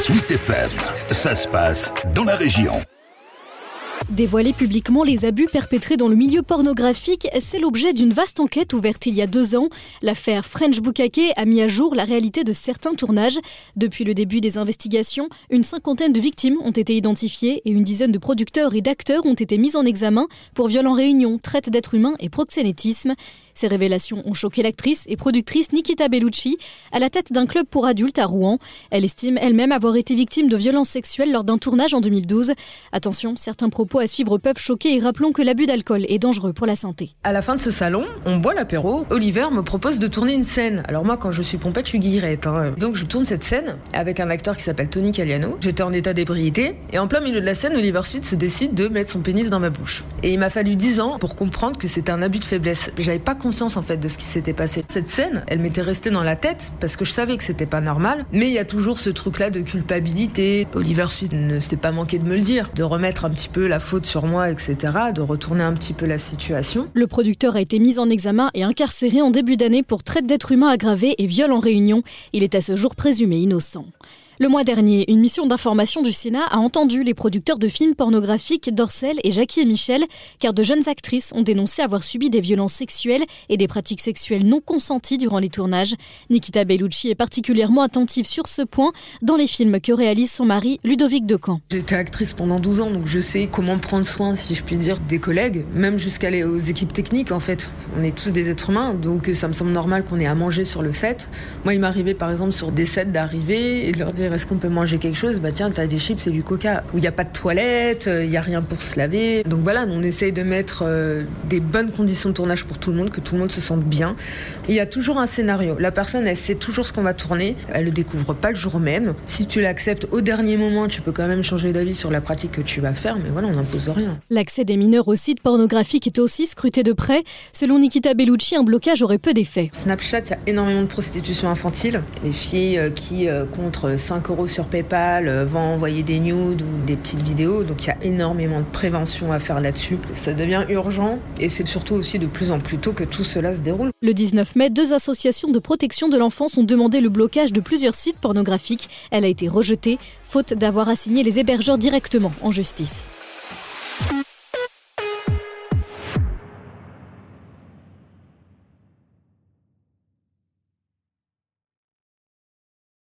Sweet FM, ça se passe dans la région. Dévoiler publiquement les abus perpétrés dans le milieu pornographique, c'est l'objet d'une vaste enquête ouverte il y a deux ans. L'affaire French Bukake a mis à jour la réalité de certains tournages. Depuis le début des investigations, une cinquantaine de victimes ont été identifiées et une dizaine de producteurs et d'acteurs ont été mis en examen pour viol en réunion, traite d'êtres humains et proxénétisme. Ces révélations ont choqué l'actrice et productrice Nikita Bellucci, à la tête d'un club pour adultes à Rouen. Elle estime elle-même avoir été victime de violences sexuelles lors d'un tournage en 2012. Attention, certains propos à suivre peuvent choquer et rappelons que l'abus d'alcool est dangereux pour la santé. À la fin de ce salon, on boit l'apéro. Oliver me propose de tourner une scène. Alors moi, quand je suis pompette, je suis guillerette. Hein. Donc je tourne cette scène avec un acteur qui s'appelle Tony Caliano. J'étais en état d'ébriété et en plein milieu de la scène, Oliver Sweet se décide de mettre son pénis dans ma bouche. Et il m'a fallu 10 ans pour comprendre que c'était un abus de faiblesse. J'avais pas en fait de ce qui s'était passé. Cette scène, elle m'était restée dans la tête parce que je savais que c'était pas normal. Mais il y a toujours ce truc-là de culpabilité. Oliver Sweet ne s'est pas manqué de me le dire, de remettre un petit peu la faute sur moi, etc., de retourner un petit peu la situation. Le producteur a été mis en examen et incarcéré en début d'année pour traite d'êtres humains aggravés et viol en réunion. Il est à ce jour présumé innocent. Le mois dernier, une mission d'information du Sénat a entendu les producteurs de films pornographiques Dorcel et Jackie et Michel, car de jeunes actrices ont dénoncé avoir subi des violences sexuelles et des pratiques sexuelles non consenties durant les tournages. Nikita Bellucci est particulièrement attentive sur ce point dans les films que réalise son mari Ludovic Decamp. J'étais actrice pendant 12 ans, donc je sais comment prendre soin, si je puis dire, des collègues, même jusqu'à aux équipes techniques en fait. On est tous des êtres humains, donc ça me semble normal qu'on ait à manger sur le set. Moi, il m'arrivait par exemple sur des sets d'arriver et de leur dire est-ce qu'on peut manger quelque chose? Bah tiens, t'as des chips et du coca. Où il n'y a pas de toilette, euh, il n'y a rien pour se laver. Donc voilà, on essaye de mettre euh, des bonnes conditions de tournage pour tout le monde, que tout le monde se sente bien. Il y a toujours un scénario. La personne, elle sait toujours ce qu'on va tourner. Elle le découvre pas le jour même. Si tu l'acceptes au dernier moment, tu peux quand même changer d'avis sur la pratique que tu vas faire, mais voilà, on n'impose rien. L'accès des mineurs aux sites pornographiques est aussi scruté de près. Selon Nikita Bellucci, un blocage aurait peu d'effet. Snapchat, il y a énormément de prostitution infantile. Les filles euh, qui, contre 5 euros sur PayPal, euh, vont envoyer des nudes ou des petites vidéos. Donc il y a énormément de prévention à faire là-dessus. Ça devient urgent et c'est surtout aussi de plus en plus tôt que tout cela se déroule. Le 19 mai, deux associations de protection de l'enfance ont demandé le blocage de plusieurs sites pornographiques. Elle a été rejetée, faute d'avoir assigné les hébergeurs directement en justice.